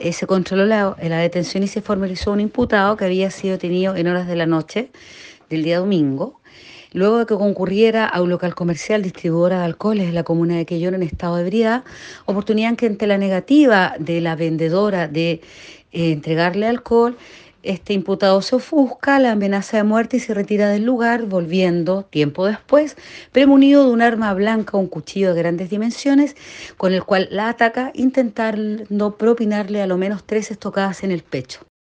eh, se controló la, la detención y se formalizó un imputado que había sido detenido en horas de la noche del día domingo, luego de que concurriera a un local comercial distribuidora de alcoholes en la comuna de Quellón en estado de ebriedad, oportunidad en que ante la negativa de la vendedora de eh, entregarle alcohol, este imputado se ofusca, la amenaza de muerte y se retira del lugar, volviendo tiempo después, premunido de un arma blanca, un cuchillo de grandes dimensiones, con el cual la ataca, intentando propinarle a lo menos tres estocadas en el pecho.